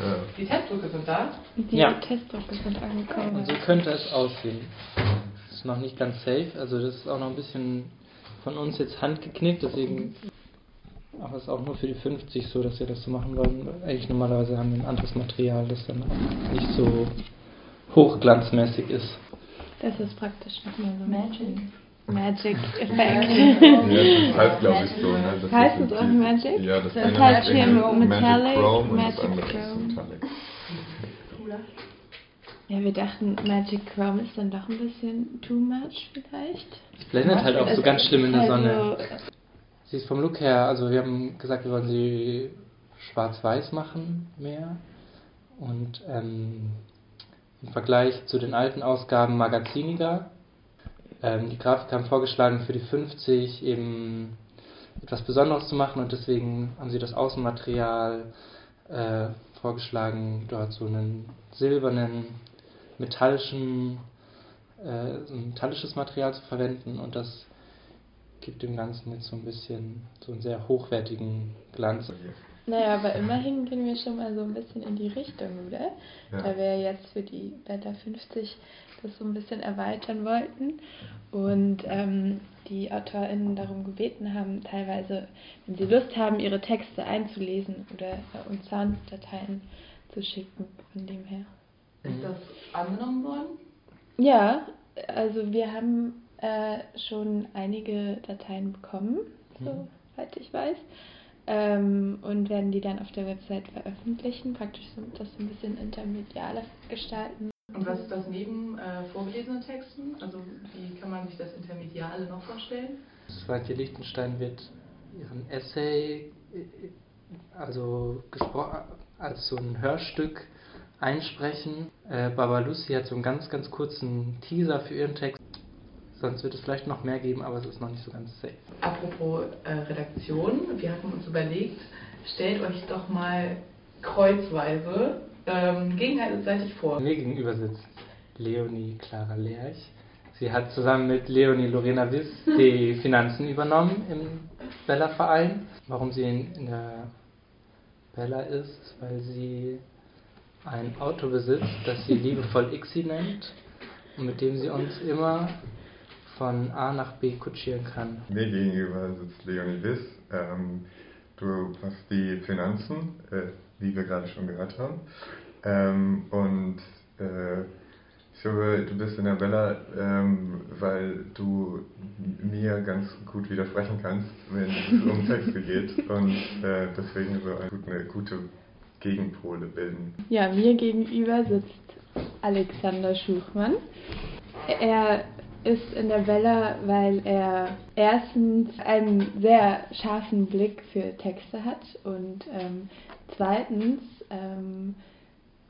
Ja. Die Testdrücke sind da. Die Ja. Testdrücke sind angekommen. Und so könnte es aussehen. Das ist noch nicht ganz safe, also das ist auch noch ein bisschen von uns jetzt handgeknickt, deswegen aber es ist auch nur für die 50 so, dass wir das so machen wollen. Eigentlich normalerweise haben wir ein anderes Material, das dann auch nicht so hochglanzmäßig ist. Das ist praktisch noch mal so Magic. Magic Ja, Effekt. das heißt, glaube ich, so. Ne? Das Heißt es auch Magic? Ja, das, Das eine heißt hier Magic Metallic, Chrome und Magic das andere ist Chrome. Metallic. Ja, wir dachten, Magic Chrome ist dann doch ein bisschen too much vielleicht. Es blendet halt auch so Es ganz schlimm in der ist halt Sonne. so- Sie ist vom Look her, also wir haben gesagt, wir wollen sie schwarz-weiß machen mehr. Und ähm, im Vergleich zu den alten Ausgaben magaziniger. Ähm, die Grafiker haben vorgeschlagen, für die 50 eben etwas Besonderes zu machen und deswegen haben sie das Außenmaterial äh, vorgeschlagen, dort so einen silbernen, metallischen, äh, so ein metallisches Material zu verwenden und das gibt dem Ganzen jetzt so ein bisschen so einen sehr hochwertigen Glanz. Naja, aber immerhin gehen wir schon mal so ein bisschen in die Richtung, oder? Ja. Da wir jetzt für die Beta 50 das so ein bisschen erweitern wollten und ähm, die AutorInnen darum gebeten haben, teilweise, wenn sie Lust haben, ihre Texte einzulesen oder äh, uns Sounddateien zu schicken, von dem her. Ist das angenommen worden? Ja, also wir haben äh, schon einige Dateien bekommen, Mhm. soweit ich weiß. Ähm, und werden die dann auf der Website veröffentlichen, praktisch so, das so ein bisschen intermedialer gestalten. Und was ist das neben äh, vorgelesenen Texten? Also wie kann man sich das Intermediale noch vorstellen? Swantje Lichtenstein wird ihren Essay äh, also als so ein Hörstück einsprechen. Äh, Baba Lucy hat so einen ganz, ganz kurzen Teaser für ihren Text. Sonst wird es vielleicht noch mehr geben, aber es ist noch nicht so ganz safe. Apropos äh, Redaktion, wir hatten uns überlegt, stellt euch doch mal kreuzweise ähm, gegenseitig vor. Mir gegenüber sitzt Leonie Clara Lerch. Sie hat zusammen mit Leonie Lorena Wiss die Finanzen übernommen im Bella-Verein. Warum sie in, der Bella ist, weil sie ein Auto besitzt, das sie liebevoll Ixi nennt und mit dem sie uns immer von A nach B kutschieren kann. Mir gegenüber sitzt Leonie Wiss. Ähm, du hast die Finanzen, äh, wie wir gerade schon gehört haben. Ähm, und äh, ich glaube, du bist in der Bella, ähm, weil du mir ganz gut widersprechen kannst, wenn es um Texte geht. Und äh, deswegen so eine gute, eine gute Gegenpole bilden. Ja, mir gegenüber sitzt Alexander Schuchmann. Er ist in der Welle, weil er erstens einen sehr scharfen Blick für Texte hat und ähm, zweitens ähm,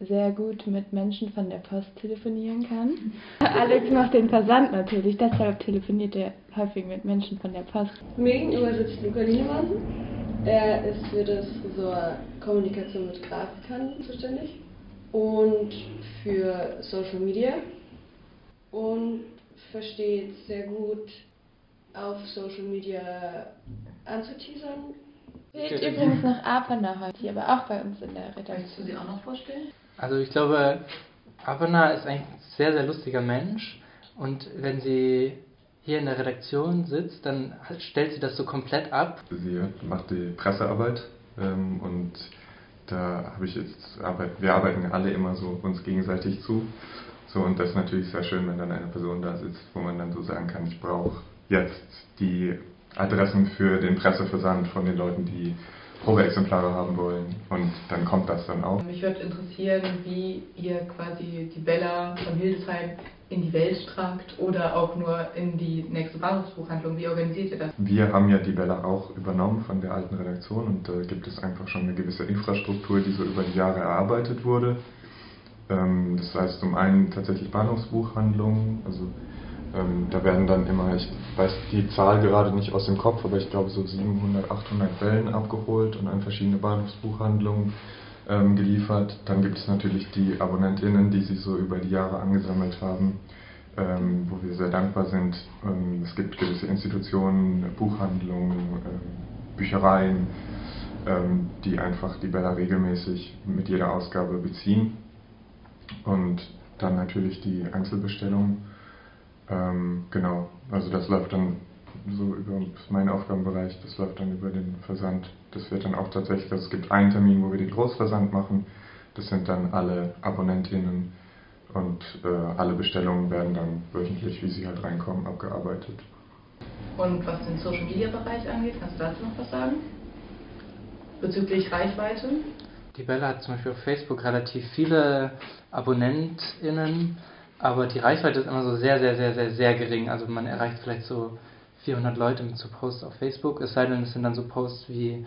sehr gut mit Menschen von der Post telefonieren kann. Alex macht den Versand natürlich, deshalb telefoniert er häufig mit Menschen von der Post. Mir gegenüber sitzt Luca Liemann. Er ist für das Ressort Kommunikation mit Grafikern zuständig und für Social Media und versteht sehr gut auf Social Media anzuteasern. Fehlt übrigens noch Apana heute, hier aber auch bei uns in der Möchtest du Redaktion. sie auch noch vorstellen? Also ich glaube, Avana ist ein sehr, sehr lustiger Mensch und wenn sie hier in der Redaktion sitzt, dann stellt sie das so komplett ab. Sie macht die Pressearbeit ähm, und da habe ich jetzt wir arbeiten alle immer so uns gegenseitig zu. So und das ist natürlich sehr schön, wenn dann eine Person da sitzt, wo man dann so sagen kann, ich brauche jetzt die Adressen für den Presseversand von den Leuten, die Probeexemplare haben wollen und dann kommt das dann auch. Mich würde interessieren, wie ihr quasi die Bella von Hildesheim in die Welt tragt oder auch nur in die nächste Bahnhofsbuchhandlung. Wie organisiert ihr das? Wir haben ja die Bella auch übernommen von der alten Redaktion und da gibt es einfach schon eine gewisse Infrastruktur, die so über die Jahre erarbeitet wurde. Ähm, Das heißt zum einen tatsächlich Bahnhofsbuchhandlungen, also ähm, da werden dann immer, ich weiß die Zahl gerade nicht aus dem Kopf, aber ich glaube so 700, 800 Wellen abgeholt und an verschiedene Bahnhofsbuchhandlungen ähm, geliefert. Dann gibt es natürlich die AbonnentInnen, die sich so über die Jahre angesammelt haben, ähm, wo wir sehr dankbar sind. Ähm, es gibt gewisse Institutionen, Buchhandlungen, ähm, Büchereien, ähm, die einfach die Bella regelmäßig mit jeder Ausgabe beziehen. Und dann natürlich die Einzelbestellung. Ähm, genau, also das läuft dann so über meinen Aufgabenbereich, das läuft dann über den Versand. Das wird dann auch tatsächlich, also es gibt einen Termin, wo wir den Großversand machen. Das sind dann alle AbonnentInnen und äh, alle Bestellungen werden dann wöchentlich, wie sie halt reinkommen, abgearbeitet. Und was den Social Media Bereich angeht, kannst du dazu noch was sagen? Bezüglich Reichweite? Die Bella hat zum Beispiel auf Facebook relativ viele AbonnentInnen, aber die Reichweite ist immer so sehr, sehr, sehr, sehr, sehr gering. Also man erreicht vielleicht so 400 Leute mit so Posts auf Facebook, es sei denn, es sind dann so Posts wie,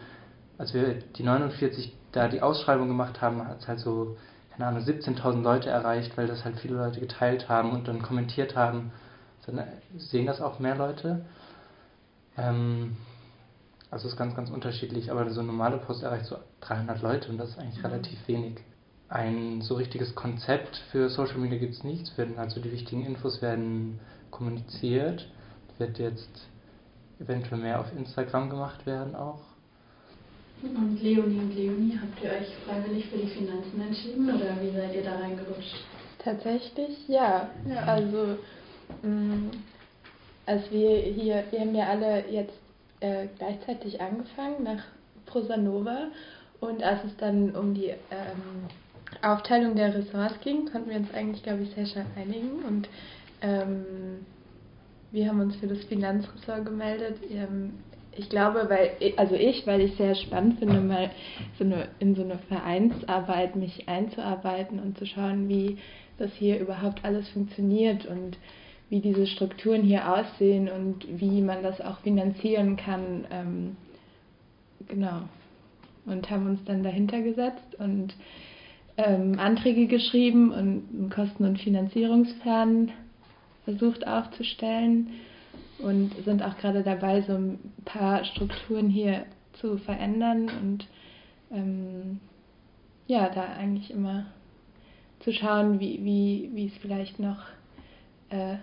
als wir die 49 da die Ausschreibung gemacht haben, hat es halt so, keine Ahnung, 17.000 Leute erreicht, weil das halt viele Leute geteilt haben und dann kommentiert haben. Dann sehen das auch mehr Leute. Ähm, also es ist ganz, ganz unterschiedlich, aber so ein normaler Post erreicht so 300 Leute und das ist eigentlich mhm. relativ wenig. Ein so richtiges Konzept für Social Media gibt es nicht. Also die wichtigen Infos werden kommuniziert, wird jetzt eventuell mehr auf Instagram gemacht werden auch. Und Leonie und Leonie, habt ihr euch freiwillig für die Finanzen entschieden oder wie seid ihr da reingerutscht? Tatsächlich ja. ja. Also mh, mm, als wir hier, wir haben ja alle jetzt äh, gleichzeitig angefangen nach Prosanova und als es dann um die ähm, Aufteilung der Ressorts ging, konnten wir uns eigentlich, glaube ich, sehr schnell einigen. Und ähm, wir haben uns für das Finanzressort gemeldet. Ähm, ich glaube, weil, also ich, weil ich sehr spannend finde, mal so eine, in so eine Vereinsarbeit mich einzuarbeiten und zu schauen, wie das hier überhaupt alles funktioniert. Und wie diese Strukturen hier aussehen und wie man das auch finanzieren kann. Ähm, genau. Und haben uns dann dahinter gesetzt und ähm, Anträge geschrieben und einen Kosten- und Finanzierungsplan versucht aufzustellen und sind auch gerade dabei, so ein paar Strukturen hier zu verändern und ähm, ja, da eigentlich immer zu schauen, wie, wie, wie es vielleicht noch äh,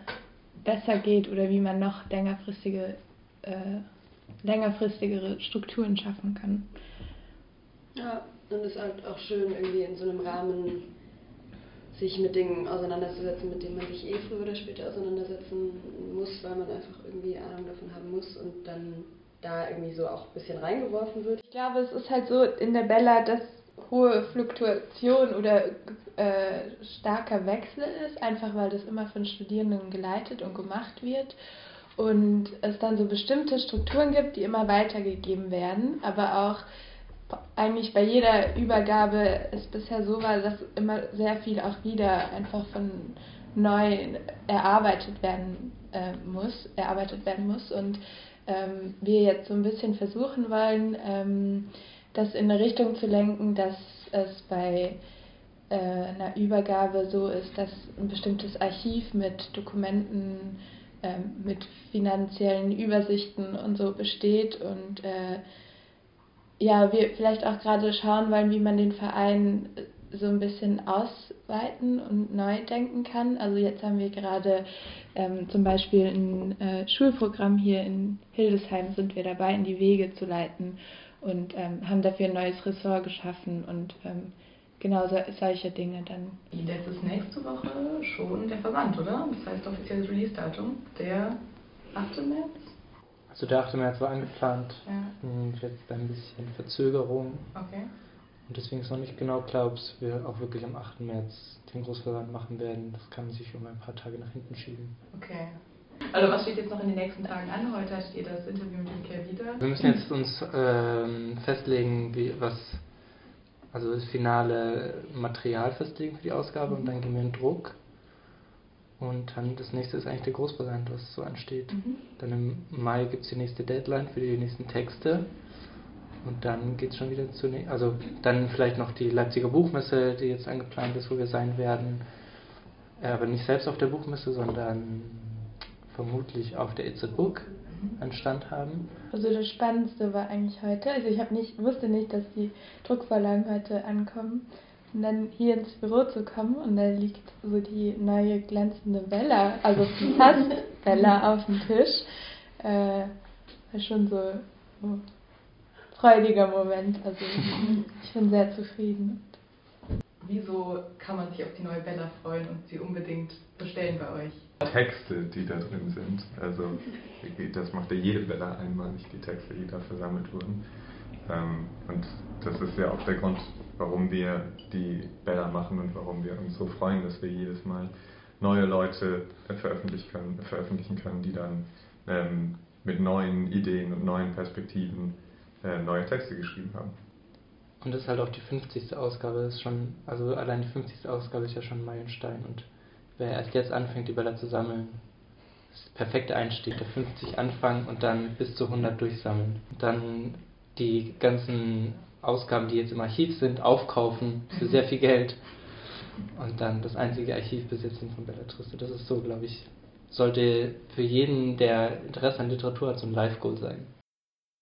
besser geht oder wie man noch längerfristige, äh, längerfristigere Strukturen schaffen kann. Ja, und es ist halt auch schön, irgendwie in so einem Rahmen sich mit Dingen auseinanderzusetzen, mit denen man sich eh früher oder später auseinandersetzen muss, weil man einfach irgendwie Ahnung davon haben muss und dann da irgendwie so auch ein bisschen reingeworfen wird. Ich glaube, es ist halt so in der Bella, dass hohe Fluktuation oder äh, starker Wechsel ist, einfach weil das immer von Studierenden geleitet und gemacht wird und es dann so bestimmte Strukturen gibt, die immer weitergegeben werden, aber auch eigentlich bei jeder Übergabe es bisher so war, dass immer sehr viel auch wieder einfach von neu erarbeitet werden äh, muss, erarbeitet werden muss und ähm, wir jetzt so ein bisschen versuchen wollen, ähm, das in eine Richtung zu lenken, dass es bei äh, einer Übergabe so ist, dass ein bestimmtes Archiv mit Dokumenten, äh, mit finanziellen Übersichten und so besteht und äh, ja, wir vielleicht auch gerade schauen wollen, wie man den Verein so ein bisschen ausweiten und neu denken kann. Also jetzt haben wir gerade ähm, zum Beispiel ein äh, Schulprogramm hier in Hildesheim, sind wir dabei, in die Wege zu leiten und ähm, haben dafür ein neues Ressort geschaffen und ähm, genau so, solche Dinge dann. Das ist nächste Woche schon der Verband, oder? Das heißt offizielles Release-Datum, der 8. März? Also der 8. März war angeplant ja. und jetzt ein bisschen Verzögerung. Okay. Und deswegen ist noch nicht genau klar, ob wir auch wirklich am 8. März den Großverband machen werden. Das kann sich um ein paar Tage nach hinten schieben. Okay. Also was steht jetzt noch in den nächsten Tagen an? Heute steht das Interview mit Michael wieder. Wir müssen jetzt uns ähm, festlegen, wie was also das finale Material festlegen für die Ausgabe mhm. und dann gehen wir in Druck. Und dann das nächste ist eigentlich der Großversand, was so ansteht. Mhm. Dann im Mai gibt es die nächste Deadline für die nächsten Texte. Und dann geht es schon wieder zu, also dann vielleicht noch die Leipziger Buchmesse, die jetzt angeplant ist, wo wir sein werden. Aber nicht selbst auf der Buchmesse, sondern vermutlich auf der It's a Book einen Stand haben. Also das Spannendste war eigentlich heute, also ich habe nicht, wusste nicht, dass die Druckvorlagen heute ankommen. Und dann hier ins Büro zu kommen und da liegt so die neue glänzende Bella, also fast Bella auf dem Tisch. Äh, war schon so oh, freudiger Moment. Also ich bin sehr zufrieden. Wieso kann man sich auf die neue Bella freuen und sie unbedingt bestellen bei euch? Texte, die da drin sind. Also das macht ja jede Bella einmalig, die Texte, die da versammelt wurden. Ähm, und das ist ja auch der Grund, warum wir die Bella machen und warum wir uns so freuen, dass wir jedes Mal neue Leute veröffentlichen können, veröffentlichen können die dann ähm, mit neuen Ideen und neuen Perspektiven äh, neue Texte geschrieben haben. Und das ist halt auch die 50. Ausgabe, ist schon, also allein die 50. Ausgabe ist ja schon ein Meilenstein und wer erst jetzt anfängt, die Bälle zu sammeln, ist der perfekte Einstieg. Der 50 anfangen und dann bis zu 100 durchsammeln. Dann die ganzen Ausgaben, die jetzt im Archiv sind, aufkaufen für sehr viel Geld. Und dann das einzige Archiv besitzen von Bellatriste. Das ist so, glaube ich, sollte für jeden, der Interesse an Literatur hat, so ein Live-Goal sein.